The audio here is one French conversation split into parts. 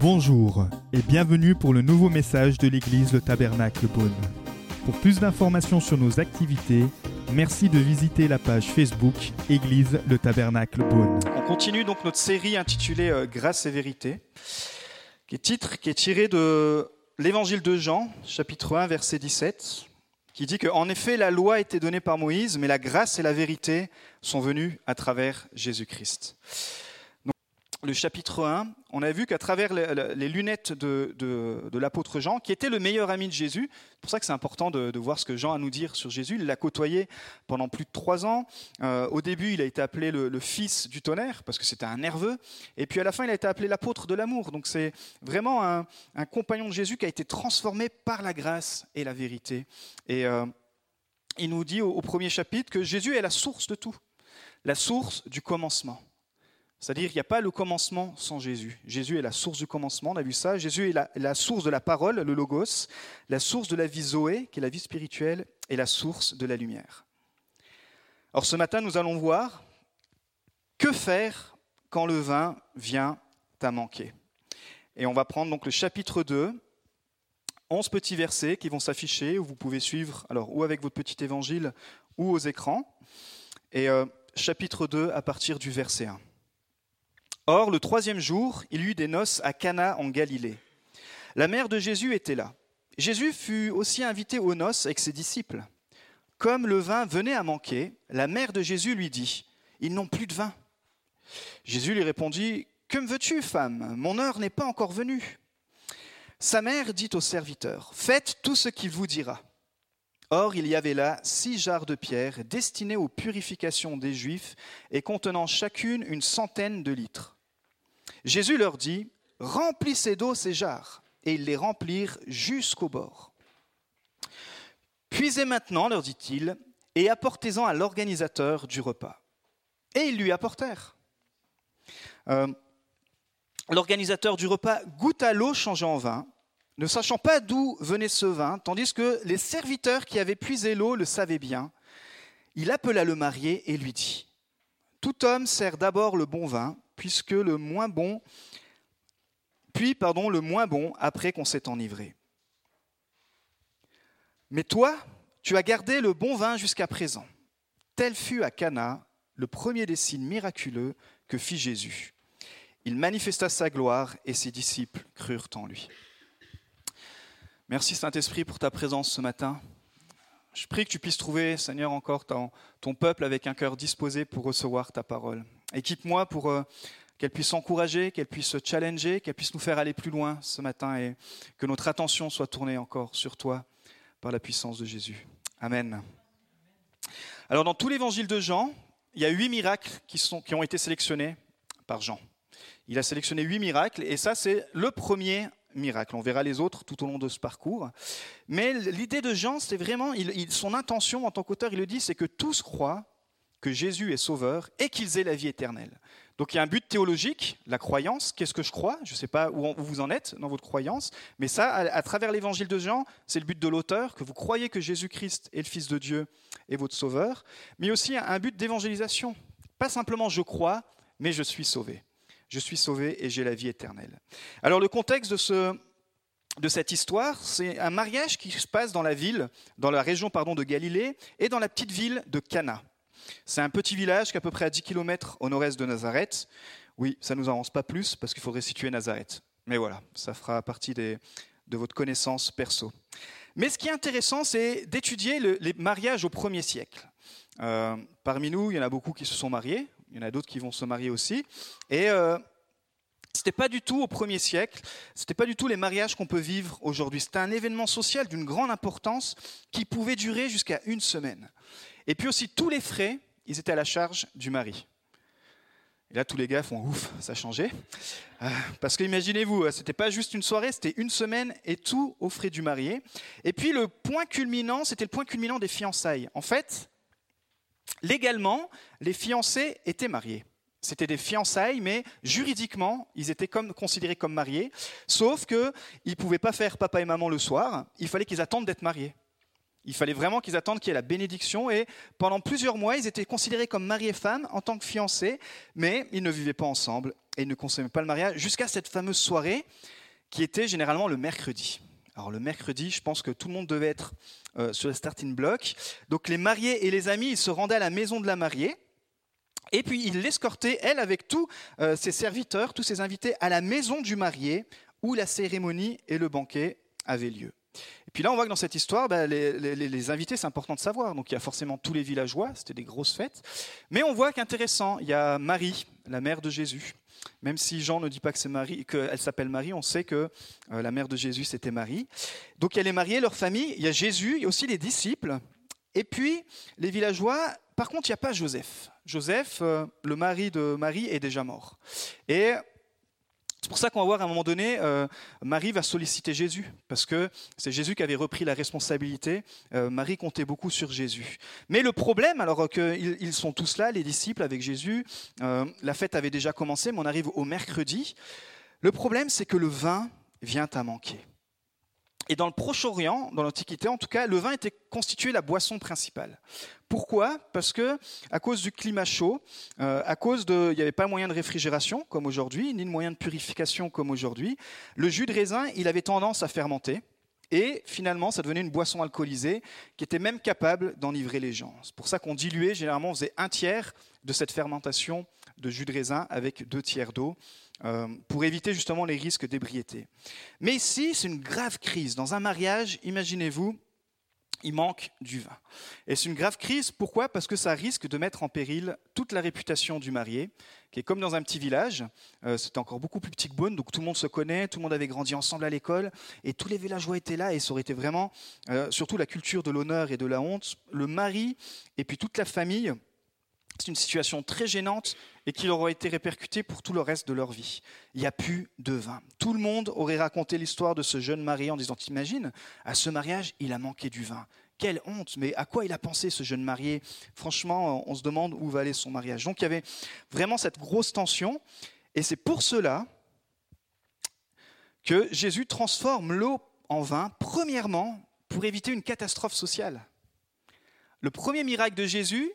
Bonjour et bienvenue pour le nouveau message de l'église Le Tabernacle Beaune. Pour plus d'informations sur nos activités, merci de visiter la page Facebook Église Le Tabernacle Beaune. On continue donc notre série intitulée euh, Grâce et vérité, qui est titre qui est tiré de l'évangile de Jean, chapitre 1, verset 17, qui dit qu'en effet la loi été donnée par Moïse, mais la grâce et la vérité sont venues à travers Jésus-Christ le chapitre 1, on a vu qu'à travers les lunettes de, l'apôtre Jean, qui était le meilleur ami de Jésus, c'est pour ça que c'est important de, voir ce que Jean a à nous dire sur Jésus, il l'a côtoyé pendant plus de trois ans. Euh, au début, il a été appelé le, fils du tonnerre, parce que c'était un nerveux, et puis à la fin, il a été appelé l'apôtre de l'amour. Donc c'est vraiment un, compagnon de Jésus qui a été transformé par la grâce et la vérité. Et euh, il nous dit au premier chapitre que Jésus est la source de tout, la source du commencement. C'est-à-dire qu'il n'y a pas le commencement sans Jésus. Jésus est la source du commencement, on a vu ça. Jésus est la, source de la parole, le logos, la source de la vie Zoé, qui est la vie spirituelle, et la source de la lumière. Alors ce matin, nous allons voir que faire quand le vin vient à manquer. Et on va prendre donc le chapitre 2, 11 petits versets qui vont s'afficher, où vous pouvez suivre, alors ou avec votre petit évangile ou aux écrans. Et euh, chapitre 2 à partir du verset 1. Or, le troisième jour, il y eut des noces à Cana en Galilée. La mère de Jésus était là. Jésus fut aussi invité aux noces avec ses disciples. Comme le vin venait à manquer, la mère de Jésus lui dit Ils n'ont plus de vin. Jésus lui répondit Que me veux-tu, femme? Mon heure n'est pas encore venue. Sa mère dit au serviteur Faites tout ce qu'il vous dira. Or, il y avait là six jarres de pierre destinées aux purifications des Juifs et contenant chacune une centaine de litres. Jésus leur dit, remplissez d'eau ces jarres, et ils les remplirent jusqu'au bord. Puisez maintenant, leur dit-il, et apportez-en à l'organisateur du repas. Et ils lui apportèrent. Euh, l'organisateur du repas goûta l'eau changée en vin, ne sachant pas d'où venait ce vin, tandis que les serviteurs qui avaient puisé l'eau le savaient bien. Il appela le marié et lui dit, Tout homme sert d'abord le bon vin, puisque le moins bon, puis pardon, le moins bon après qu'on s'est enivré. Mais toi, tu as gardé le bon vin jusqu'à présent. Tel fut à Cana le premier des signes miraculeux que fit Jésus. Il manifesta sa gloire et ses disciples crurent en lui. Merci Saint-Esprit pour ta présence ce matin. Je prie que tu puisses trouver, Seigneur, encore ton, ton peuple avec un cœur disposé pour recevoir ta parole. Équipe-moi pour euh, qu'elle puisse encourager, qu'elle puisse se challenger, qu'elle puisse nous faire aller plus loin ce matin et que notre attention soit tournée encore sur toi par la puissance de Jésus. Amen. Alors dans tout l'évangile de Jean, il y a huit miracles qui, sont, qui ont été sélectionnés par Jean. Il a sélectionné huit miracles et ça c'est le premier miracle. On verra les autres tout au long de ce parcours. Mais l'idée de Jean, c'est vraiment, son intention en tant qu'auteur, il le dit, c'est que tous croient que Jésus est sauveur et qu'ils aient la vie éternelle. Donc il y a un but théologique, la croyance, qu'est-ce que je crois? Je ne sais pas où vous en êtes dans votre croyance, mais ça, à, travers l'évangile de Jean, c'est le but de l'auteur, que vous croyez que Jésus-Christ est le Fils de Dieu et votre sauveur, mais aussi un but d'évangélisation. Pas simplement je crois, mais je suis sauvé. Je suis sauvé et j'ai la vie éternelle. Alors le contexte de de cette histoire, c'est un mariage qui se passe dans la ville, dans la région pardon, de Galilée et dans la petite ville de Cana. C'est un petit village qui est à peu près à 10 km au nord-est de Nazareth. Oui, ça ne nous avance pas plus parce qu'il faudrait situer Nazareth. Mais voilà, ça fera partie de votre connaissance perso. Mais ce qui est intéressant, c'est d'étudier les mariages au premier siècle. Euh, parmi nous, il y en a beaucoup qui se sont mariés, il y en a d'autres qui vont se marier aussi. Et euh, ce n'était pas du tout au premier siècle, ce n'était pas du tout les mariages qu'on peut vivre aujourd'hui. C'était un événement social d'une grande importance qui pouvait durer jusqu'à une semaine. Et puis aussi, tous les frais, ils étaient à la charge du mari. Là, tous les gars font ouf, ça a changé. Euh, parce que imaginez-vous, euh, c'était pas juste une soirée, c'était une semaine et tout aux frais du marié. Et puis le point culminant, c'était le point culminant des fiançailles. En fait, légalement, les fiancés étaient mariés. C'était des fiançailles, mais juridiquement, ils étaient considérés comme mariés. Sauf qu'ils ne pouvaient pas faire papa et maman le soir. Il fallait qu'ils attendent d'être mariés. Il fallait vraiment qu'ils attendent qu'il y ait la bénédiction et pendant plusieurs mois, ils étaient considérés comme mari et femme en tant que fiancés, mais ils ne vivaient pas ensemble, et ne consommaient pas le mariage jusqu'à cette fameuse soirée qui était généralement le mercredi. Alors le mercredi, je pense que tout le monde devait être euh, sur le starting block. Donc les mariés et les amis, ils se rendaient à la maison de la mariée. Et puis ils l'escortaient, elle, avec tous euh, ses serviteurs, tous ses invités, à la maison du marié, où la cérémonie et le banquet avaient lieu. Et puis là, on voit que dans cette histoire, bah, les, invités, c'est important de savoir. Donc il y a forcément tous les villageois, c'était des grosses fêtes. Mais on voit qu'intéressant, il y a Marie, la mère de Jésus. Même si Jean ne dit pas que c'est Marie, qu'elle s'appelle Marie, on sait que euh, la mère de Jésus, c'était Marie. Donc elle est mariée, leur famille, il y a Jésus, il y a aussi les disciples. Et puis les villageois, par contre, il n'y a pas Joseph. Joseph, euh, le mari de Marie, est déjà mort. Et c'est pour ça qu'on va voir à un moment donné, euh, Marie va solliciter Jésus, parce que c'est Jésus qui avait repris la responsabilité. Euh, Marie comptait beaucoup sur Jésus. Mais le problème, alors qu'ils sont tous là, les disciples avec Jésus, euh, la fête avait déjà commencé, mais on arrive au mercredi. Le problème, c'est que le vin vient à manquer. Et dans le Proche-Orient, dans l'Antiquité en tout cas, le vin était constitué la boisson principale. Pourquoi? Parce que à cause du climat chaud, euh, à cause de, il n'y avait pas moyen de réfrigération comme aujourd'hui, ni de moyen de purification comme aujourd'hui. Le jus de raisin, il avait tendance à fermenter. Et finalement, ça devenait une boisson alcoolisée qui était même capable d'enivrer les gens. C'est pour ça qu'on diluait, généralement, on faisait un tiers de cette fermentation de jus de raisin avec deux tiers d'eau. Euh, pour éviter justement les risques d'ébriété. Mais ici, c'est une grave crise. Dans un mariage, imaginez-vous, il manque du vin. Et c'est une grave crise, pourquoi? Parce que ça risque de mettre en péril toute la réputation du marié, qui est comme dans un petit village. Euh, c'était encore beaucoup plus petit que Beaune, donc tout le monde se connaît, tout le monde avait grandi ensemble à l'école, et tous les villageois étaient là, et ça aurait été vraiment, euh, surtout la culture de l'honneur et de la honte, le mari et puis toute la famille c'est une situation très gênante et qui leur aurait été répercutée pour tout le reste de leur vie. Il n'y a plus de vin. Tout le monde aurait raconté l'histoire de ce jeune marié en disant T'imagines, à ce mariage, il a manqué du vin. Quelle honte, mais à quoi il a pensé ce jeune marié? Franchement, on se demande où va aller son mariage. Donc il y avait vraiment cette grosse tension, et c'est pour cela que Jésus transforme l'eau en vin, premièrement, pour éviter une catastrophe sociale. Le premier miracle de Jésus,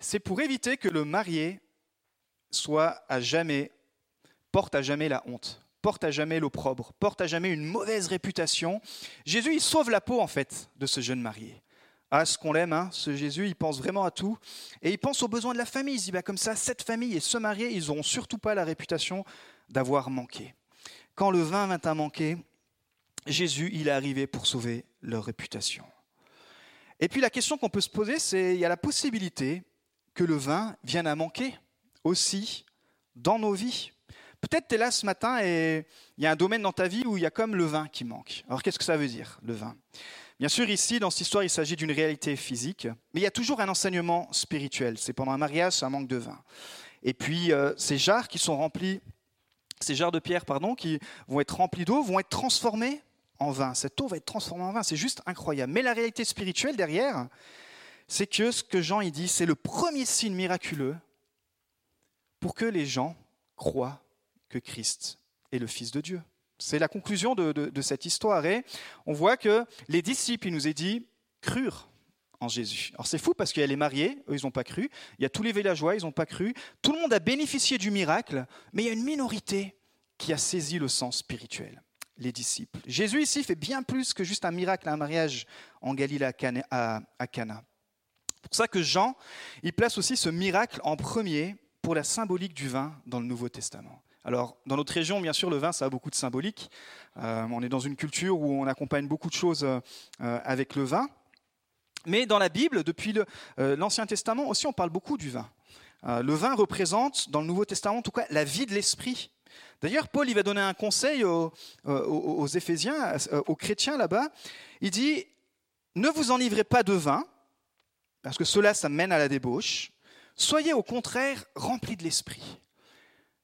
c'est pour éviter que le marié soit à jamais, porte à jamais la honte, porte à jamais l'opprobre, porte à jamais une mauvaise réputation. Jésus, il sauve la peau en fait de ce jeune marié. Ah, ce qu'on l'aime, hein, ce Jésus, il pense vraiment à tout. Et il pense aux besoins de la famille. Il dit, bah, comme ça, cette famille et ce marié, ils n'auront surtout pas la réputation d'avoir manqué. Quand le vin vint à manquer, Jésus, il est arrivé pour sauver leur réputation. Et puis la question qu'on peut se poser, c'est, il y a la possibilité que le vin vienne à manquer aussi dans nos vies. Peut-être tu es là ce matin et il y a un domaine dans ta vie où il y a comme le vin qui manque. Alors qu'est-ce que ça veut dire, le vin? Bien sûr, ici, dans cette histoire, il s'agit d'une réalité physique, mais il y a toujours un enseignement spirituel. C'est pendant un mariage, ça manque de vin. Et puis, euh, ces jarres qui sont remplis, ces jarres de pierre, pardon, qui vont être remplis d'eau, vont être transformées en vin. Cette eau va être transformée en vin. C'est juste incroyable. Mais la réalité spirituelle derrière, c'est que ce que Jean y dit, c'est le premier signe miraculeux pour que les gens croient que Christ est le Fils de Dieu. C'est la conclusion de, cette histoire. Et on voit que les disciples, il nous est dit, crurent en Jésus. Alors c'est fou parce qu'elle est mariée, eux ils n'ont pas cru. Il y a tous les villageois, ils n'ont pas cru. Tout le monde a bénéficié du miracle, mais il y a une minorité qui a saisi le sens spirituel, les disciples. Jésus ici fait bien plus que juste un miracle, un mariage en Galilée à Cana. C'est pour ça que Jean, il place aussi ce miracle en premier pour la symbolique du vin dans le Nouveau Testament. Alors, dans notre région, bien sûr, le vin, ça a beaucoup de symbolique. Euh, on est dans une culture où on accompagne beaucoup de choses euh, avec le vin. Mais dans la Bible, depuis euh, l'Ancien Testament aussi, on parle beaucoup du vin. le vin représente, dans le Nouveau Testament en tout cas, la vie de l'esprit. D'ailleurs, Paul, il va donner un conseil aux, aux Éphésiens, aux chrétiens là-bas. Il dit, ne vous enivrez pas de vin, parce que cela, ça mène à la débauche. Soyez au contraire remplis de l'esprit.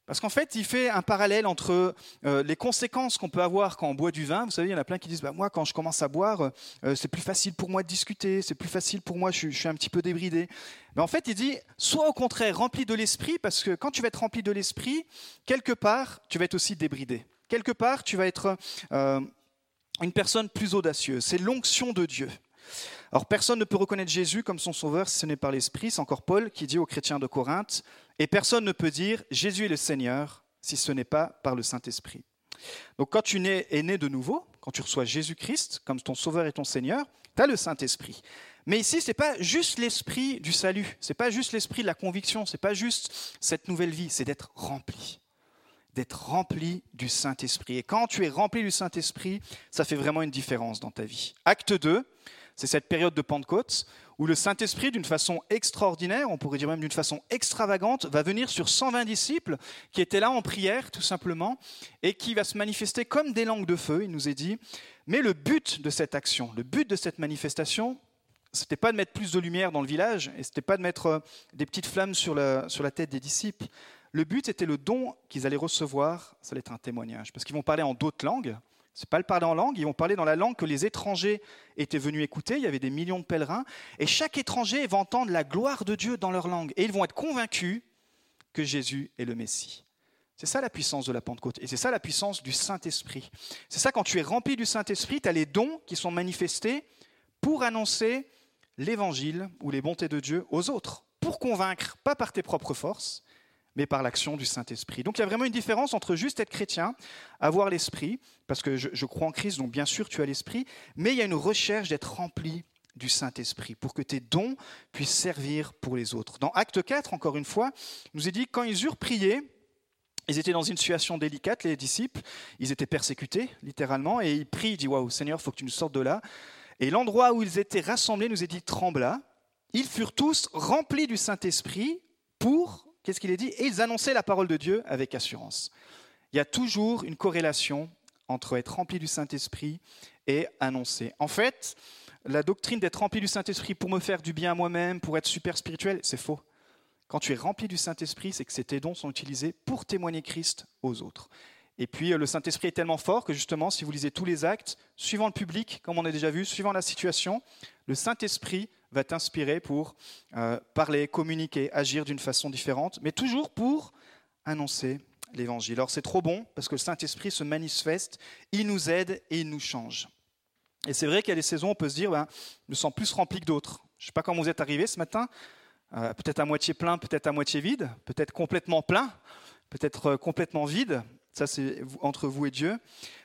Parce qu'en fait, il fait un parallèle entre euh, les conséquences qu'on peut avoir quand on boit du vin. Vous savez, il y en a plein qui disent bah, Moi, quand je commence à boire, euh, c'est plus facile pour moi de discuter, c'est plus facile pour moi, je, suis un petit peu débridé. Mais en fait, il dit Sois au contraire rempli de l'esprit, parce que quand tu vas être rempli de l'esprit, quelque part, tu vas être aussi débridé. Quelque part, tu vas être euh, une personne plus audacieuse. C'est l'onction de Dieu. Alors personne ne peut reconnaître Jésus comme son sauveur si ce n'est par l'Esprit. C'est encore Paul qui dit aux chrétiens de Corinthe, et personne ne peut dire Jésus est le Seigneur si ce n'est pas par le Saint-Esprit. Donc quand tu es né de nouveau, quand tu reçois Jésus-Christ comme ton Sauveur et ton Seigneur, tu as le Saint-Esprit. Mais ici, ce n'est pas juste l'esprit du salut, ce n'est pas juste l'esprit de la conviction, ce n'est pas juste cette nouvelle vie, c'est d'être rempli. D'être rempli du Saint-Esprit. Et quand tu es rempli du Saint-Esprit, ça fait vraiment une différence dans ta vie. Acte 2, c'est cette période de Pentecôte où le Saint-Esprit, d'une façon extraordinaire, on pourrait dire même d'une façon extravagante, va venir sur 120 disciples qui étaient là en prière, tout simplement, et qui va se manifester comme des langues de feu, il nous est dit. Mais le but de cette action, le but de cette manifestation, n'était pas de mettre plus de lumière dans le village, et n'était pas de mettre euh, des petites flammes sur la, sur la tête des disciples. Le but était le don qu'ils allaient recevoir, ça allait être un témoignage, parce qu'ils vont parler en d'autres langues, n'est pas le parler en langue, ils vont parler dans la langue que les étrangers étaient venus écouter. Il y avait des millions de pèlerins. Et chaque étranger va entendre la gloire de Dieu dans leur langue. Et ils vont être convaincus que Jésus est le Messie. C'est ça la puissance de la Pentecôte. Et c'est ça la puissance du Saint-Esprit. C'est ça quand tu es rempli du Saint-Esprit, tu as les dons qui sont manifestés pour annoncer l'évangile ou les bontés de Dieu aux autres. Pour convaincre, pas par tes propres forces, mais par l'action du Saint-Esprit. Donc il y a vraiment une différence entre juste être chrétien, avoir l'Esprit, parce que je, crois en Christ, donc bien sûr tu as l'Esprit, mais il y a une recherche d'être rempli du Saint-Esprit, pour que tes dons puissent servir pour les autres. Dans Acte 4, encore une fois, nous est dit, quand ils eurent prié, ils étaient dans une situation délicate, les disciples, ils étaient persécutés, littéralement, et ils prient, ils disent, waouh, Seigneur, faut que tu nous sortes de là. Et l'endroit où ils étaient rassemblés, nous est dit, trembla. Ils furent tous remplis du Saint-Esprit pour Qu'est-ce qu'il est dit Et ils annonçaient la parole de Dieu avec assurance. Il y a toujours une corrélation entre être rempli du Saint-Esprit et annoncer. En fait, la doctrine d'être rempli du Saint-Esprit pour me faire du bien à moi-même, pour être super spirituel, c'est faux. Quand tu es rempli du Saint-Esprit, c'est que tes dons sont utilisés pour témoigner Christ aux autres. Et puis le Saint-Esprit est tellement fort que justement, si vous lisez tous les actes, suivant le public, comme on a déjà vu, suivant la situation, le Saint-Esprit va t'inspirer pour euh, parler, communiquer, agir d'une façon différente, mais toujours pour annoncer l'évangile. Alors c'est trop bon parce que le Saint-Esprit se manifeste, il nous aide et il nous change. Et c'est vrai qu'il y a des saisons où on peut se dire, ben, je me sens plus rempli que d'autres. Je ne sais pas comment vous êtes arrivé ce matin, euh, peut-être à moitié plein, peut-être à moitié vide, peut-être complètement plein, peut-être euh, complètement vide. Ça, c'est entre vous et Dieu.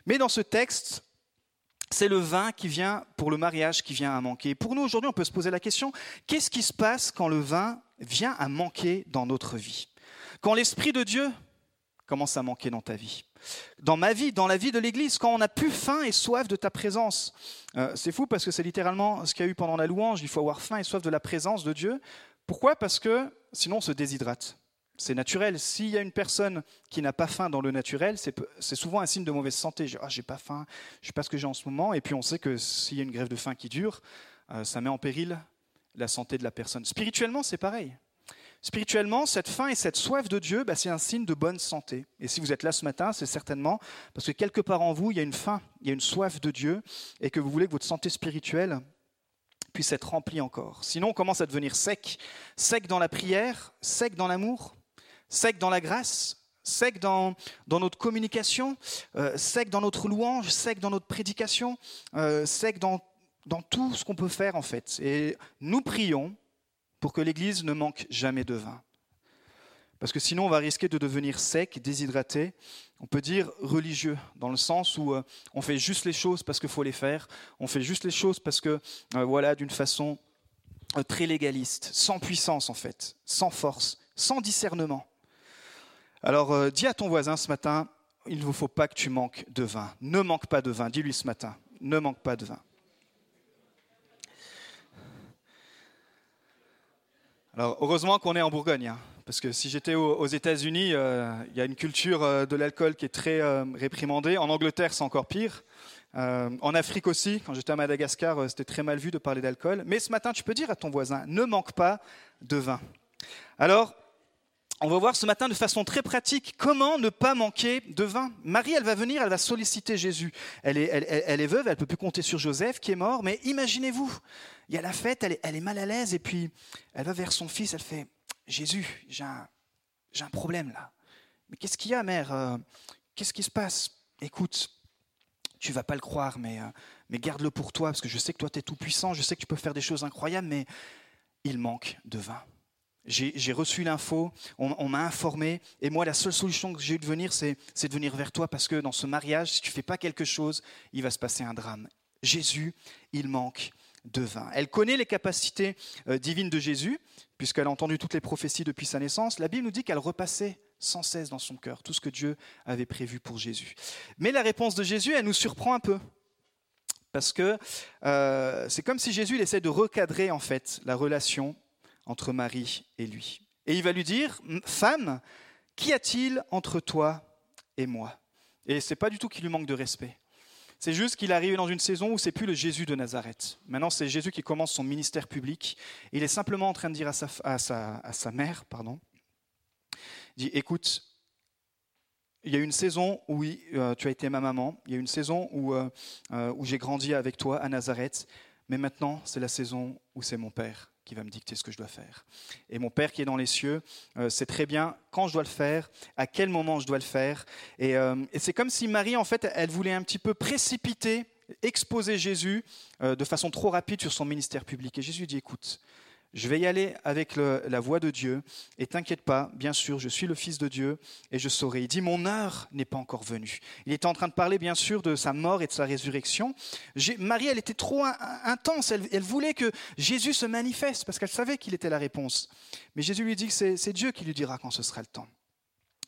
Mais dans ce texte, c'est le vin qui vient pour le mariage qui vient à manquer. Pour nous aujourd'hui, on peut se poser la question qu'est-ce qui se passe quand le vin vient à manquer dans notre vie? Quand l'esprit de Dieu commence à manquer dans ta vie? Dans ma vie, dans la vie de l'Église, quand on a plus faim et soif de ta présence. Euh, c'est fou parce que c'est littéralement ce qu'il y a eu pendant la louange, il faut avoir faim et soif de la présence de Dieu. Pourquoi? Parce que sinon on se déshydrate. C'est naturel. S'il y a une personne qui n'a pas faim dans le naturel, c'est souvent un signe de mauvaise santé. Ah, j'ai pas faim, je sais pas ce que j'ai en ce moment. Et puis on sait que s'il y a une grève de faim qui dure, euh, ça met en péril la santé de la personne. Spirituellement, c'est pareil. Spirituellement, cette faim et cette soif de Dieu, bah, c'est un signe de bonne santé. Et si vous êtes là ce matin, c'est certainement parce que quelque part en vous, il y a une faim, il y a une soif de Dieu, et que vous voulez que votre santé spirituelle puisse être remplie encore. Sinon, on commence à devenir sec. Sec dans la prière, sec dans l'amour, sec dans la grâce, sec dans, notre communication, euh, sec dans notre louange, sec dans notre prédication, euh, sec dans, dans tout ce qu'on peut faire en fait. Et nous prions pour que l'Église ne manque jamais de vin. Parce que sinon, on va risquer de devenir sec, déshydraté. On peut dire religieux, dans le sens où euh, on fait juste les choses parce qu'il faut les faire. On fait juste les choses parce que, voilà, d'une façon très légaliste, sans puissance en fait, sans force, sans discernement. Alors euh, dis à ton voisin ce matin, il ne faut pas que tu manques de vin. Ne manque pas de vin. Dis-lui ce matin, ne manque pas de vin. Alors heureusement qu'on est en Bourgogne, hein, parce que si j'étais aux, États-Unis, euh, il y a une culture euh, de l'alcool qui est très réprimandée. En Angleterre, c'est encore pire. en Afrique aussi, quand j'étais à Madagascar, c'était très mal vu de parler d'alcool. Mais ce matin, tu peux dire à ton voisin, ne manque pas de vin. Alors, on va voir ce matin de façon très pratique comment ne pas manquer de vin. Marie, elle va venir, elle va solliciter Jésus. Elle est, elle, est veuve, elle peut plus compter sur Joseph qui est mort, mais imaginez-vous, il y a la fête, elle est, mal à l'aise, et puis elle va vers son fils, elle fait Jésus, j'ai un, un, problème là. Mais qu'est-ce qu'il y a, mère euh, Qu'est-ce qui se passe? Écoute, tu vas pas le croire, mais, euh, mais garde-le pour toi, parce que je sais que toi, tu es tout puissant, je sais que tu peux faire des choses incroyables, mais il manque de vin. J'ai reçu l'info, on, m'a informé, et moi, la seule solution que j'ai eu de venir, c'est de venir vers toi, parce que dans ce mariage, si tu fais pas quelque chose, il va se passer un drame. Jésus, il manque de vin. Elle connaît les capacités euh, divines de Jésus, puisqu'elle a entendu toutes les prophéties depuis sa naissance. La Bible nous dit qu'elle repassait sans cesse dans son cœur tout ce que Dieu avait prévu pour Jésus. Mais la réponse de Jésus, elle nous surprend un peu. Parce que euh, c'est comme si Jésus il essaie de recadrer en fait la relation entre Marie et lui. Et il va lui dire, femme, qu'y a-t-il entre toi et moi? Et c'est pas du tout qu'il lui manque de respect. C'est juste qu'il arrive dans une saison où c'est plus le Jésus de Nazareth. Maintenant, c'est Jésus qui commence son ministère public. Il est simplement en train de dire à sa, à sa, à sa mère, pardon, dit, écoute, il y a une saison où euh, tu as été ma maman, il y a une saison où, euh, euh, où j'ai grandi avec toi à Nazareth, mais maintenant c'est la saison où c'est mon Père qui va me dicter ce que je dois faire. Et mon Père qui est dans les cieux sait très bien quand je dois le faire, à quel moment je dois le faire. Et, et c'est comme si Marie, en fait, elle voulait un petit peu précipiter, exposer Jésus de façon trop rapide sur son ministère public. Et Jésus dit, écoute, je vais y aller avec la voix de Dieu, et t'inquiète pas, bien sûr, je suis le Fils de Dieu, et je saurai. Il dit, mon heure n'est pas encore venue. Il était en train de parler, bien sûr, de sa mort et de sa résurrection. Marie, elle était trop intense, elle, voulait que Jésus se manifeste, parce qu'elle savait qu'il était la réponse. Mais Jésus lui dit que c'est Dieu qui lui dira quand ce sera le temps.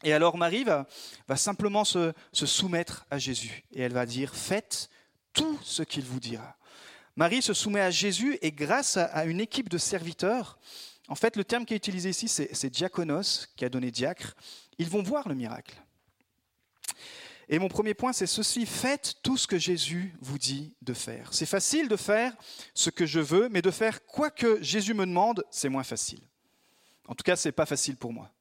Et alors Marie va, simplement se soumettre à Jésus, et elle va dire, faites tout ce qu'il vous dira. Marie se soumet à Jésus et grâce à une équipe de serviteurs, en fait le terme qui est utilisé ici c'est diakonos, qui a donné diacre, ils vont voir le miracle. Et mon premier point, c'est ceci, faites tout ce que Jésus vous dit de faire. C'est facile de faire ce que je veux, mais de faire quoi que Jésus me demande, c'est moins facile. En tout cas, ce n'est pas facile pour moi.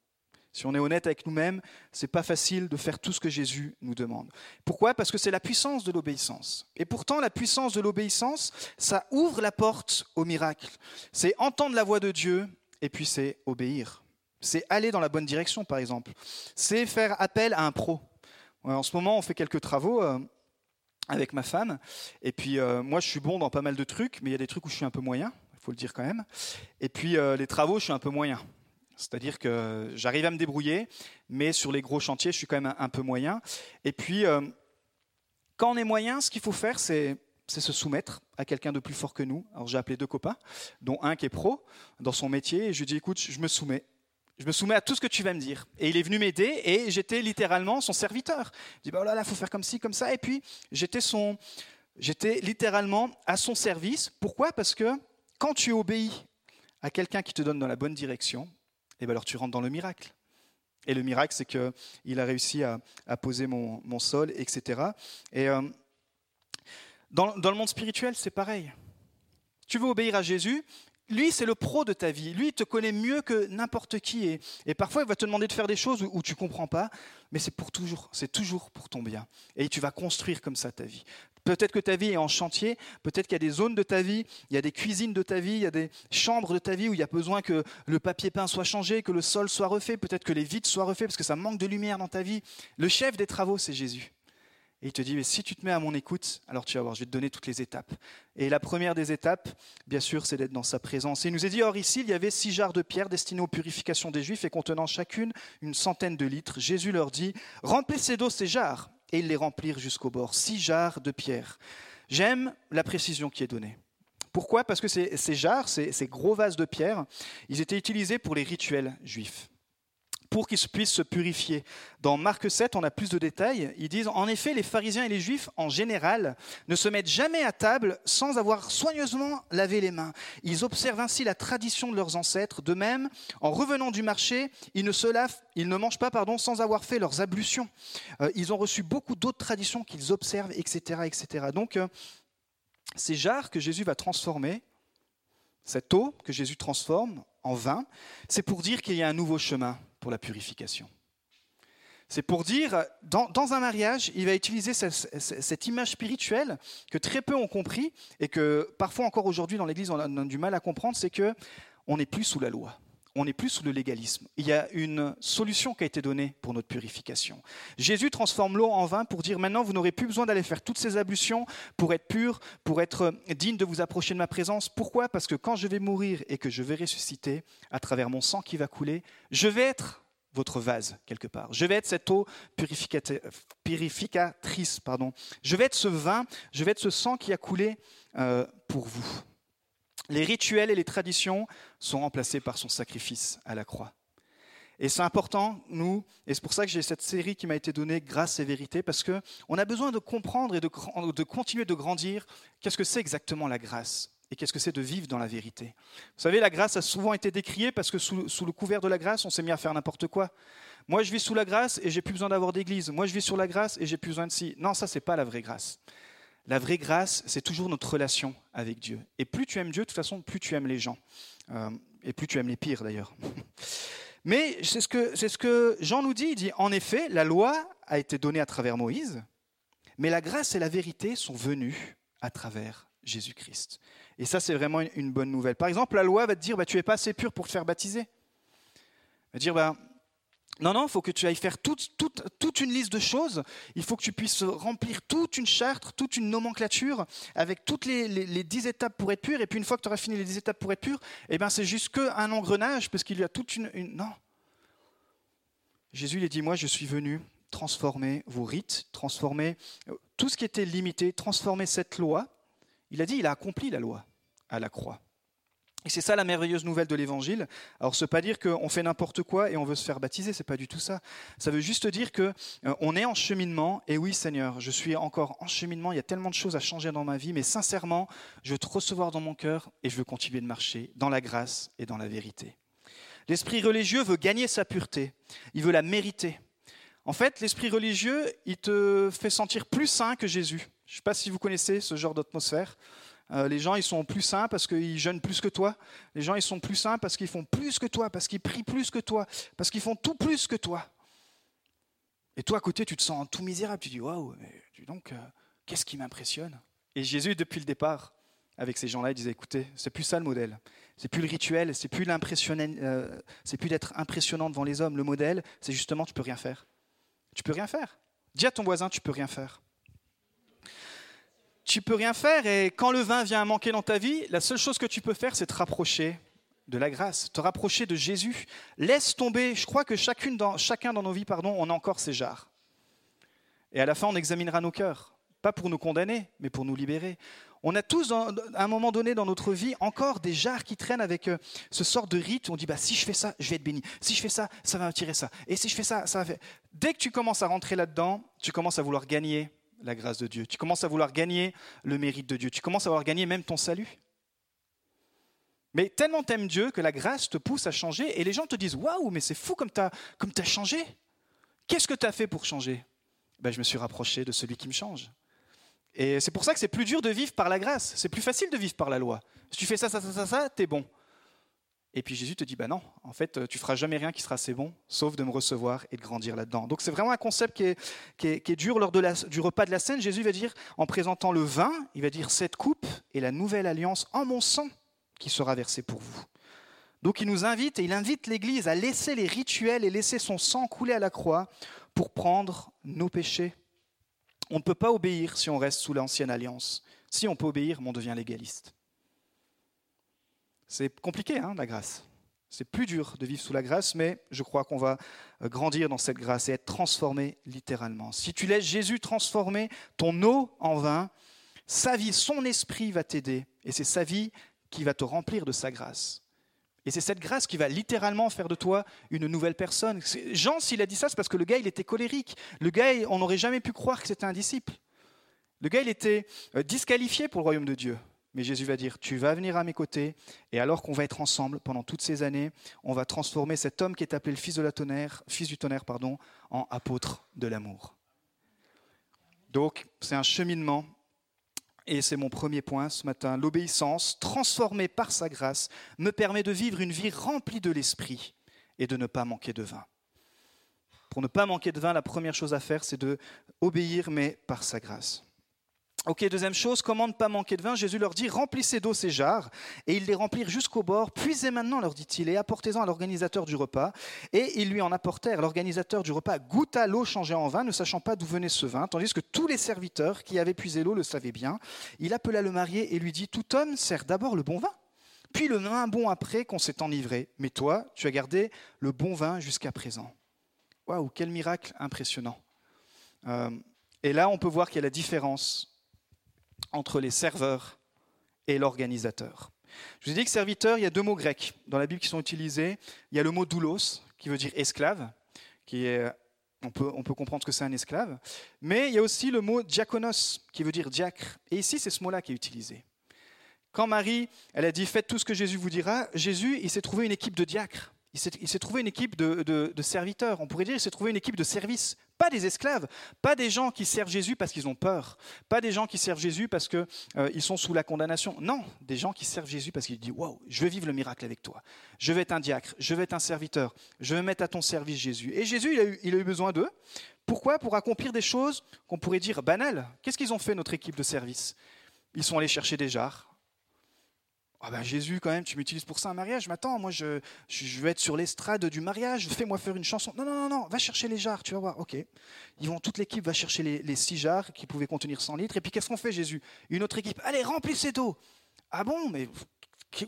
Si on est honnête avec nous-mêmes, c'est pas facile de faire tout ce que Jésus nous demande. Pourquoi? Parce que c'est la puissance de l'obéissance. Et pourtant, la puissance de l'obéissance, ça ouvre la porte au miracle. C'est entendre la voix de Dieu et puis c'est obéir. C'est aller dans la bonne direction, par exemple. C'est faire appel à un pro. En ce moment, on fait quelques travaux euh, avec ma femme. Et puis, euh, moi, je suis bon dans pas mal de trucs, mais il y a des trucs où je suis un peu moyen, il faut le dire quand même. Et puis, euh, les travaux, je suis un peu moyen. C'est-à-dire que j'arrive à me débrouiller, mais sur les gros chantiers, je suis quand même un, peu moyen. Et puis, euh, quand on est moyen, ce qu'il faut faire, c'est se soumettre à quelqu'un de plus fort que nous. Alors j'ai appelé deux copains, dont un qui est pro dans son métier, et je lui ai dit, écoute, je me soumets. Je me soumets à tout ce que tu vas me dire. Et il est venu m'aider, et j'étais littéralement son serviteur. Je dis, bah, oh là là, il faut faire comme ci, comme ça. Et puis, j'étais son... J'étais littéralement à son service. Pourquoi? Parce que quand tu obéis à quelqu'un qui te donne dans la bonne direction, et bien alors tu rentres dans le miracle. Et le miracle, c'est qu'il a réussi à, poser mon, sol, etc. Et euh, dans le monde spirituel, c'est pareil. Tu veux obéir à Jésus, lui, c'est le pro de ta vie. Lui, il te connaît mieux que n'importe qui. Et, et, parfois, il va te demander de faire des choses où, tu ne comprends pas, mais c'est pour toujours. C'est toujours pour ton bien. Et tu vas construire comme ça ta vie. Peut-être que ta vie est en chantier, peut-être qu'il y a des zones de ta vie, il y a des cuisines de ta vie, il y a des chambres de ta vie où il y a besoin que le papier peint soit changé, que le sol soit refait, peut-être que les vitres soient refaits parce que ça manque de lumière dans ta vie. Le chef des travaux, c'est Jésus. Et il te dit, mais si tu te mets à mon écoute, alors tu vas voir, je vais te donner toutes les étapes. Et la première des étapes, bien sûr, c'est d'être dans sa présence. Et il nous est dit, or ici, il y avait six jarres de pierre destinées aux purifications des Juifs et contenant chacune une centaine de litres. Jésus leur dit, remplissez d'eau ces jarres. Et ils les remplirent jusqu'au bord. Six jarres de pierre. J'aime la précision qui est donnée. Pourquoi? Parce que ces, jarres, ces gros vases de pierre, ils étaient utilisés pour les rituels juifs pour qu'ils puissent se purifier. Dans Marc 7, on a plus de détails. Ils disent, en effet, les pharisiens et les juifs, en général, ne se mettent jamais à table sans avoir soigneusement lavé les mains. Ils observent ainsi la tradition de leurs ancêtres. De même, en revenant du marché, ils ne, se lavent, ils ne mangent pas pardon, sans avoir fait leurs ablutions. Euh, ils ont reçu beaucoup d'autres traditions qu'ils observent, etc. etc. Donc, euh, ces jarres que Jésus va transformer, cette eau que Jésus transforme en vin, c'est pour dire qu'il y a un nouveau chemin pour la purification. C'est pour dire, dans, un mariage, il va utiliser cette, image spirituelle que très peu ont compris et que parfois encore aujourd'hui dans l'Église on a, du mal à comprendre, c'est que on n'est plus sous la loi. On n'est plus sous le légalisme. Il y a une solution qui a été donnée pour notre purification. Jésus transforme l'eau en vin pour dire maintenant vous n'aurez plus besoin d'aller faire toutes ces ablutions pour être pur, pour être digne de vous approcher de ma présence. Pourquoi? Parce que quand je vais mourir et que je vais ressusciter, à travers mon sang qui va couler, je vais être votre vase quelque part. Je vais être cette eau purificatrice. Pardon. Je vais être ce vin, je vais être ce sang qui a coulé euh, pour vous. Les rituels et les traditions sont remplacés par son sacrifice à la croix. Et c'est important, nous, et c'est pour ça que j'ai cette série qui m'a été donnée, Grâce et Vérité, parce qu'on a besoin de comprendre et de, continuer de grandir qu'est-ce que c'est exactement la grâce et qu'est-ce que c'est de vivre dans la vérité. Vous savez, la grâce a souvent été décriée parce que sous, sous le couvert de la grâce, on s'est mis à faire n'importe quoi. Moi, je vis sous la grâce et j'ai plus besoin d'avoir d'église. Moi, je vis sur la grâce et j'ai plus besoin de ci. Non, ça, c'est pas la vraie grâce. La vraie grâce, c'est toujours notre relation avec Dieu. Et plus tu aimes Dieu, de toute façon, plus tu aimes les gens. Euh, et plus tu aimes les pires, d'ailleurs. Mais c'est ce, que, ce que Jean nous dit. Il dit, en effet, la loi a été donnée à travers Moïse, mais la grâce et la vérité sont venues à travers Jésus-Christ. Et ça, c'est vraiment une bonne nouvelle. Par exemple, la loi va te dire, bah, tu n'es pas assez pur pour te faire baptiser. Va dire, bah, non, non, il faut que tu ailles faire toute, une liste de choses. Il faut que tu puisses remplir toute une charte, toute une nomenclature avec toutes les, les, dix étapes pour être pur. Et puis une fois que tu auras fini les dix étapes pour être pur, eh ben c'est juste qu'un engrenage parce qu'il y a toute une, une... Non. Jésus il dit, moi je suis venu transformer vos rites, transformer euh, tout ce qui était limité, transformer cette loi. Il a dit, il a accompli la loi à la croix. Et c'est ça la merveilleuse nouvelle de l'évangile. Alors, ce n'est pas dire qu'on fait n'importe quoi et on veut se faire baptiser, c'est pas du tout ça. Ça veut juste dire que euh, on est en cheminement. Et oui, Seigneur, je suis encore en cheminement. Il y a tellement de choses à changer dans ma vie, mais sincèrement, je veux te recevoir dans mon cœur et je veux continuer de marcher dans la grâce et dans la vérité. L'esprit religieux veut gagner sa pureté. Il veut la mériter. En fait, l'esprit religieux, il te fait sentir plus saint que Jésus. Je ne sais pas si vous connaissez ce genre d'atmosphère. Euh, les gens, ils sont plus saints parce qu'ils jeûnent plus que toi. Les gens, ils sont plus saints parce qu'ils font plus que toi, parce qu'ils prient plus que toi, parce qu'ils font tout plus que toi. Et toi, à côté, tu te sens tout misérable. Tu dis, waouh, donc, euh, qu'est-ce qui m'impressionne? Et Jésus, depuis le départ, avec ces gens-là, il disait, écoutez, c'est plus ça le modèle. C'est plus le rituel, c'est plus euh, c'est plus d'être impressionnant devant les hommes. Le modèle, c'est justement, tu peux rien faire. Tu peux rien faire. Dis à ton voisin, tu peux rien faire tu peux rien faire et quand le vin vient à manquer dans ta vie, la seule chose que tu peux faire, c'est te rapprocher de la grâce, te rapprocher de Jésus. Laisse tomber, je crois que chacune dans, chacun dans nos vies, pardon, on a encore ces jarres. Et à la fin, on examinera nos cœurs, pas pour nous condamner, mais pour nous libérer. On a tous, à un moment donné dans notre vie, encore des jarres qui traînent avec euh, ce sort de rite. On dit, bah, si je fais ça, je vais être béni. Si je fais ça, ça va m'attirer ça. Et si je fais ça, ça va faire... Dès que tu commences à rentrer là-dedans, tu commences à vouloir gagner la grâce de Dieu. Tu commences à vouloir gagner le mérite de Dieu. Tu commences à vouloir gagner même ton salut. Mais tellement t'aimes Dieu que la grâce te pousse à changer et les gens te disent Waouh, mais c'est fou comme tu as, comme as changé. Qu'est-ce que tu as fait pour changer? Ben, Je me suis rapproché de celui qui me change. Et c'est pour ça que c'est plus dur de vivre par la grâce. C'est plus facile de vivre par la loi. Si tu fais ça, ça, ça, ça, ça, t'es bon. Et puis Jésus te dit, bah non, en fait, tu feras jamais rien qui sera assez bon, sauf de me recevoir et de grandir là-dedans. Donc c'est vraiment un concept qui est, dur lors de du repas de la scène. Jésus va dire, en présentant le vin, il va dire, cette coupe est la nouvelle alliance en mon sang qui sera versée pour vous. Donc il nous invite et il invite l'Église à laisser les rituels et laisser son sang couler à la croix pour prendre nos péchés. On ne peut pas obéir si on reste sous l'ancienne alliance. Si on peut obéir, on devient légaliste. C'est compliqué, hein, la grâce. C'est plus dur de vivre sous la grâce, mais je crois qu'on va euh, grandir dans cette grâce et être transformé littéralement. Si tu laisses Jésus transformer ton eau en vin, sa vie, son esprit va t'aider. Et c'est sa vie qui va te remplir de sa grâce. Et c'est cette grâce qui va littéralement faire de toi une nouvelle personne. Jean, s'il a dit ça, c'est parce que le gars, il était colérique. Le gars, on n'aurait jamais pu croire que c'était un disciple. Le gars, il était euh, disqualifié pour le royaume de Dieu. Mais Jésus va dire, tu vas venir à mes côtés, et alors qu'on va être ensemble pendant toutes ces années, on va transformer cet homme qui est appelé le fils, de la tonnerre, fils du tonnerre pardon, en apôtre de l'amour. Donc c'est un cheminement, et c'est mon premier point ce matin. L'obéissance, transformée par sa grâce, me permet de vivre une vie remplie de l'esprit et de ne pas manquer de vin. Pour ne pas manquer de vin, la première chose à faire, c'est de obéir, mais par sa grâce. Ok, deuxième chose, comment ne pas manquer de vin? Jésus leur dit, remplissez d'eau ces jarres, et ils les remplirent jusqu'au bord. Puisez maintenant, leur dit-il, et apportez-en à l'organisateur du repas. Et ils lui en apportèrent. L'organisateur du repas goûta l'eau changée en vin, ne sachant pas d'où venait ce vin, tandis que tous les serviteurs qui avaient puisé l'eau le savaient bien. Il appela le marié et lui dit, tout homme sert d'abord le bon vin, puis le moins bon après qu'on s'est enivré. Mais toi, tu as gardé le bon vin jusqu'à présent. Waouh, quel miracle impressionnant. Euh, et là, on peut voir qu'il y a la différence entre les serveurs et l'organisateur. Je vous ai dit que serviteur, il y a deux mots grecs dans la Bible qui sont utilisés. Il y a le mot doulos, qui veut dire esclave, qui est, on, peut, on peut comprendre que c'est un esclave. Mais il y a aussi le mot diakonos, qui veut dire diacre. Et ici, c'est ce mot-là qui est utilisé. Quand Marie, elle a dit Faites tout ce que Jésus vous dira, Jésus, il s'est trouvé une équipe de diacres. Il s'est trouvé une équipe de, serviteurs. On pourrait dire qu'il s'est trouvé une équipe de service. Pas des esclaves, pas des gens qui servent Jésus parce qu'ils ont peur, pas des gens qui servent Jésus parce qu'ils euh, sont sous la condamnation. Non, des gens qui servent Jésus parce qu'ils disent Waouh, je vais vivre le miracle avec toi. Je vais être un diacre, je vais être un serviteur, je vais mettre à ton service Jésus. Et Jésus, il a eu, il a eu besoin d'eux. Pourquoi? Pour accomplir des choses qu'on pourrait dire banales. Qu'est-ce qu'ils ont fait, notre équipe de service? Ils sont allés chercher des jarres, ah ben Jésus, quand même, tu m'utilises pour ça un mariage. Mais attends, moi, je, je, veux être sur l'estrade du mariage. Fais-moi faire une chanson. Non, non, non, non, va chercher les jarres, tu vas voir. Ok. Ils vont, toute l'équipe va chercher les, six jarres qui pouvaient contenir 100 litres. Et puis, qu'est-ce qu'on fait, Jésus? Une autre équipe. Allez, remplissez d'eau. Ah bon, mais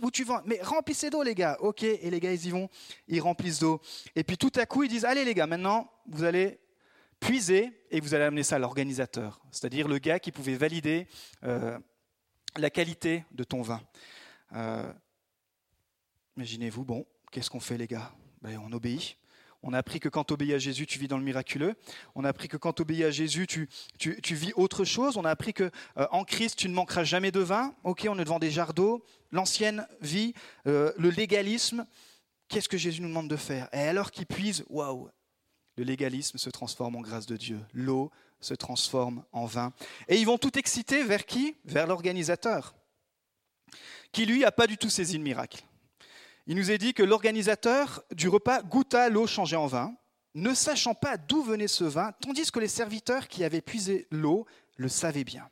où tu vas? Mais remplissez d'eau, les gars. Ok. Et les gars, ils y vont. Ils remplissent d'eau. Et puis, tout à coup, ils disent Allez, les gars, maintenant, vous allez puiser et vous allez amener ça à l'organisateur, c'est-à-dire le gars qui pouvait valider euh, la qualité de ton vin. Euh, imaginez-vous, bon, qu'est-ce qu'on fait les gars? Ben, On obéit. On a appris que quand tu obéis à Jésus, tu vis dans le miraculeux. On a appris que quand tu obéis à Jésus, tu, vis autre chose. On a appris que euh, en Christ, tu ne manqueras jamais de vin. Ok, on est devant des jardins d'eau. L'ancienne vie, euh, le légalisme. Qu'est-ce que Jésus nous demande de faire? Et alors qu'il puise, waouh, le légalisme se transforme en grâce de Dieu. L'eau se transforme en vin. Et ils vont tout exciter vers qui? Vers l'organisateur qui lui n'a pas du tout saisi le miracle. Il nous est dit que l'organisateur du repas goûta l'eau changée en vin, ne sachant pas d'où venait ce vin, tandis que les serviteurs qui avaient puisé l'eau le savaient bien.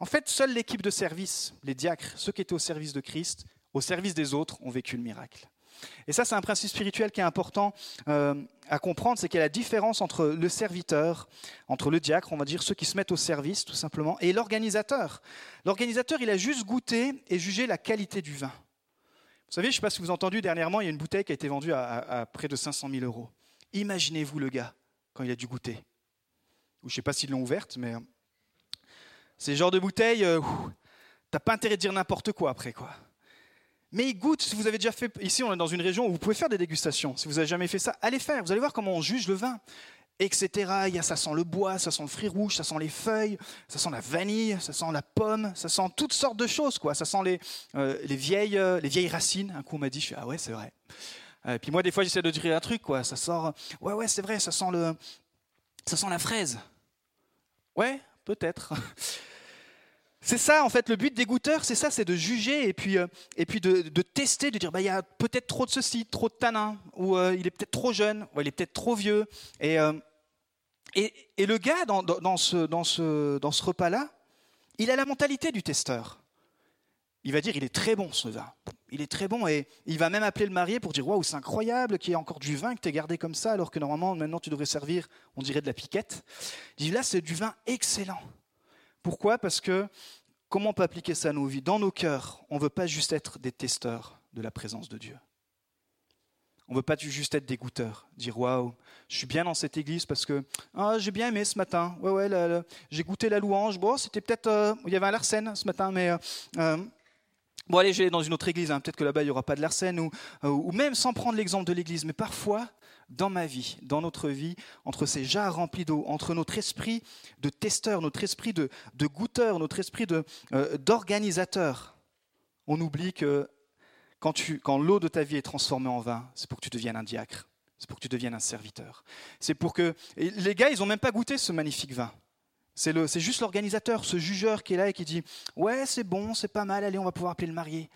En fait, seule l'équipe de service, les diacres, ceux qui étaient au service de Christ, au service des autres, ont vécu le miracle. Et ça, c'est un principe spirituel qui est important euh, à comprendre, c'est qu'il y a la différence entre le serviteur, entre le diacre, on va dire ceux qui se mettent au service tout simplement, et l'organisateur. L'organisateur, il a juste goûté et jugé la qualité du vin. Vous savez, je ne sais pas si vous avez entendu dernièrement, il y a une bouteille qui a été vendue à, près de 500 000 euros. Imaginez-vous le gars quand il a dû goûter. Ou je ne sais pas s'ils l'ont ouverte, mais euh, c'est le genre de bouteille, euh, t'as pas intérêt de dire n'importe quoi après quoi. Mais il goûte, si vous avez déjà fait, ici on est dans une région où vous pouvez faire des dégustations, si vous n'avez jamais fait ça, allez faire, vous allez voir comment on juge le vin, etc. Il y a, ça sent le bois, ça sent le fruit rouge, ça sent les feuilles, ça sent la vanille, ça sent la pomme, ça sent toutes sortes de choses, quoi. Ça sent les, euh, les, vieilles, euh, les vieilles racines. Un coup on m'a dit, je ah ouais c'est vrai. Et euh, puis moi des fois j'essaie de dire un truc. Ça sort, ouais ouais c'est vrai, ça sent le, ça sent la fraise. Ouais, peut-être. C'est ça, en fait, le but des goûteurs, c'est ça, c'est de juger et puis, euh, et puis de, tester, de dire, bah, il y a peut-être trop de ceci, trop de tanin, ou euh, il est peut-être trop jeune, ou il est peut-être trop vieux. Et, euh, et, le gars, dans, dans ce, dans ce, dans ce repas-là, il a la mentalité du testeur. Il va dire, il est très bon ce vin. Il est très bon et il va même appeler le marié pour dire, waouh, c'est incroyable qu'il y ait encore du vin que tu gardé comme ça, alors que normalement, maintenant, tu devrais servir, on dirait de la piquette. Il dit, là, c'est du vin excellent. Pourquoi? Parce que comment on peut appliquer ça à nos vies? Dans nos cœurs, on ne veut pas juste être des testeurs de la présence de Dieu. On ne veut pas juste être des goûteurs, dire waouh, je suis bien dans cette église parce que ah, j'ai bien aimé ce matin. J'ai goûté la louange. Bon, c'était peut-être. Euh, il y avait un larcène ce matin, mais. Euh, euh, bon, allez, j'ai dans une autre église. Hein, peut-être que là-bas, il n'y aura pas de larcène. Ou, ou même sans prendre l'exemple de l'église. Mais parfois, dans ma vie, dans notre vie, entre ces jarres remplis d'eau, entre notre esprit de testeur, notre esprit de, goûteur, notre esprit euh, d'organisateur. On oublie que quand, quand l'eau de ta vie est transformée en vin, c'est pour que tu deviennes un diacre, c'est pour que tu deviennes un serviteur. C'est pour que les gars, ils n'ont même pas goûté ce magnifique vin. C'est juste l'organisateur, ce jugeur qui est là et qui dit Ouais, c'est bon, c'est pas mal, allez, on va pouvoir appeler le marié.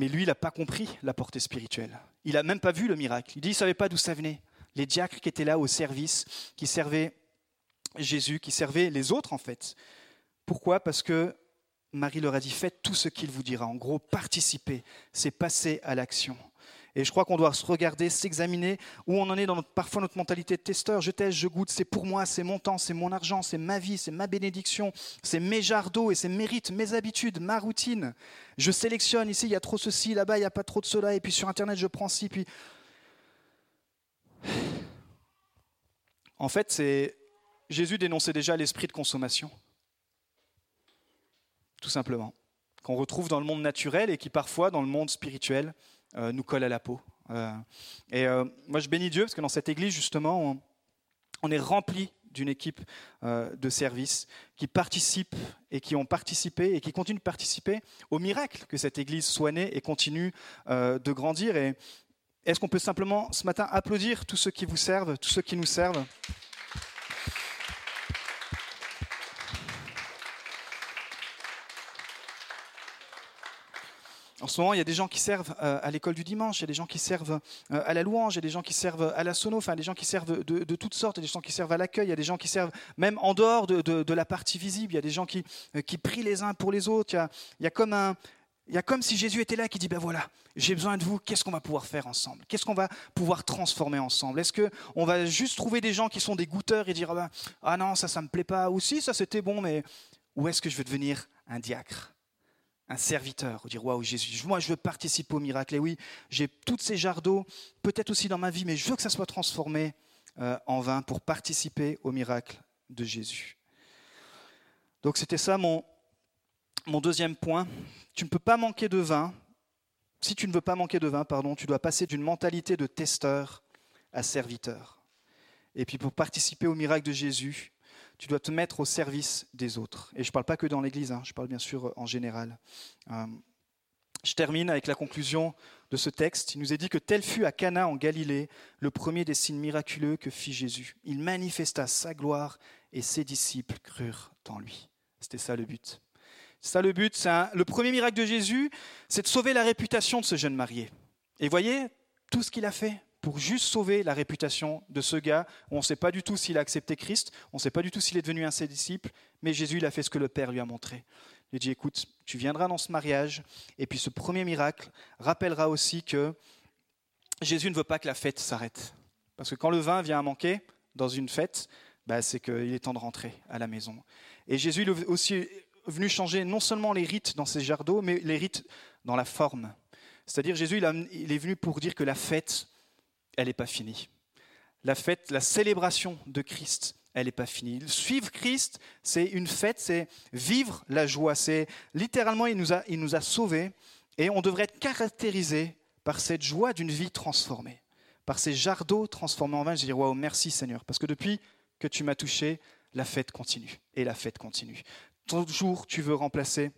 Mais lui, il n'a pas compris la portée spirituelle. Il n'a même pas vu le miracle. Il dit qu'il ne savait pas d'où ça venait. Les diacres qui étaient là au service, qui servaient Jésus, qui servait les autres en fait. Pourquoi? Parce que Marie leur a dit, faites tout ce qu'il vous dira. En gros, participez, c'est passer à l'action. Et je crois qu'on doit se regarder, s'examiner où on en est dans parfois notre mentalité de testeur. Je teste, je goûte, c'est pour moi, c'est mon temps, c'est mon argent, c'est ma vie, c'est ma bénédiction, c'est mes d'eau et c'est mérites, mes habitudes, ma routine. Je sélectionne ici, il y a trop ceci, là-bas, il n'y a pas trop de cela, et puis sur Internet, je prends ci, puis... En fait, c'est Jésus dénonçait déjà l'esprit de consommation. Tout simplement. Qu'on retrouve dans le monde naturel et qui parfois, dans le monde spirituel, euh, nous colle à la peau. Euh, et euh, moi, je bénis Dieu parce que dans cette église, justement, on, est rempli d'une équipe de service qui participe et qui ont participé et qui continuent de participer au miracle que cette église soit née et continue de grandir. Et est-ce qu'on peut simplement ce matin applaudir tous ceux qui vous servent, tous ceux qui nous servent? En ce moment, il y a des gens qui servent euh, à l'école du dimanche, il y a des gens qui servent euh, à la louange, il y a des gens qui servent à la sono, enfin des gens qui servent de, toutes sortes, il y a des gens qui servent à l'accueil, il y a des gens qui servent même en dehors de, la partie visible, il y a des gens qui, euh, prient les uns pour les autres. Il y a, comme un, il y a comme si Jésus était là qui dit, ben voilà, j'ai besoin de vous, qu'est-ce qu'on va pouvoir faire ensemble? Qu'est-ce qu'on va pouvoir transformer ensemble? Est-ce qu'on va juste trouver des gens qui sont des goûteurs et dire, ah, ben, ah non, ça, ça me plaît pas, ou si, ça c'était bon, mais où est-ce que je veux devenir un diacre? Un serviteur, dire waouh Jésus, moi je veux participer au miracle. Et oui, j'ai toutes ces jarres d'eau, peut-être aussi dans ma vie, mais je veux que ça soit transformé euh, en vin pour participer au miracle de Jésus. Donc c'était ça mon, mon deuxième point. Tu ne peux pas manquer de vin. Si tu ne veux pas manquer de vin, pardon, tu dois passer d'une mentalité de testeur à serviteur. Et puis pour participer au miracle de Jésus, tu dois te mettre au service des autres. Et je ne parle pas que dans l'Église, hein, je parle bien sûr en général. Euh, je termine avec la conclusion de ce texte. Il nous est dit que tel fut à Cana en Galilée le premier des signes miraculeux que fit Jésus. Il manifesta sa gloire et ses disciples crurent en lui. C'était ça le but. Ça le but. le premier miracle de Jésus, c'est de sauver la réputation de ce jeune marié. Et voyez tout ce qu'il a fait pour juste sauver la réputation de ce gars. On ne sait pas du tout s'il a accepté Christ, on ne sait pas du tout s'il est devenu un de ses disciples, mais Jésus, il a fait ce que le Père lui a montré. Il dit, écoute, tu viendras dans ce mariage, et puis ce premier miracle rappellera aussi que Jésus ne veut pas que la fête s'arrête. Parce que quand le vin vient à manquer dans une fête, bah, c'est qu'il est temps de rentrer à la maison. Et Jésus est aussi venu changer non seulement les rites dans ses jardins, mais les rites dans la forme. C'est-à-dire Jésus, il est venu pour dire que la fête, elle n'est pas finie. La fête, la célébration de Christ, elle n'est pas finie. Suivre Christ, c'est une fête, c'est vivre la joie. C'est littéralement, il nous a, il nous a sauvés et on devrait être caractérisé par cette joie d'une vie transformée, par ces jardins transformés en vin. Je dis waouh, merci Seigneur, parce que depuis que tu m'as touché, la fête continue et la fête continue. Toujours, tu veux remplacer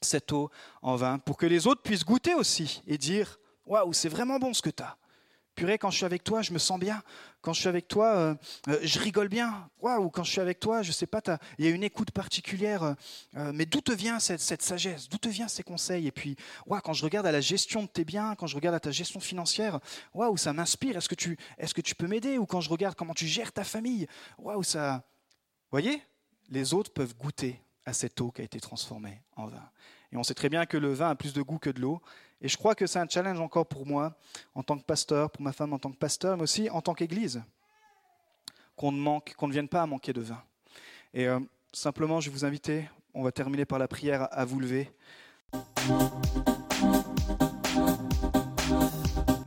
cette eau en vin pour que les autres puissent goûter aussi et dire waouh, c'est vraiment bon ce que tu as. Purée, quand je suis avec toi, je me sens bien. Quand je suis avec toi, euh, euh, je rigole bien. Waouh, quand je suis avec toi, je sais pas, il y a une écoute particulière. Euh, mais d'où te vient cette, sagesse? D'où te viennent ces conseils? Et puis, quand je regarde à la gestion de tes biens, quand je regarde à ta gestion financière, waouh, ça m'inspire. Est-ce que tu, est-ce que tu peux m'aider? Ou quand je regarde comment tu gères ta famille, waouh, ça. Voyez, les autres peuvent goûter à cette eau qui a été transformée en vin. Et on sait très bien que le vin a plus de goût que de l'eau. Et je crois que c'est un challenge encore pour moi, en tant que pasteur, pour ma femme en tant que pasteur, mais aussi en tant qu'Église, qu'on ne manque, qu'on ne vienne pas à manquer de vin. Et euh, simplement, je vais vous inviter, on va terminer par la prière, à vous lever.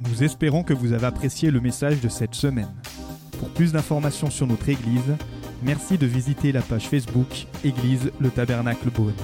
Nous espérons que vous avez apprécié le message de cette semaine. Pour plus d'informations sur notre Église, merci de visiter la page Facebook Église le Tabernacle Beaune.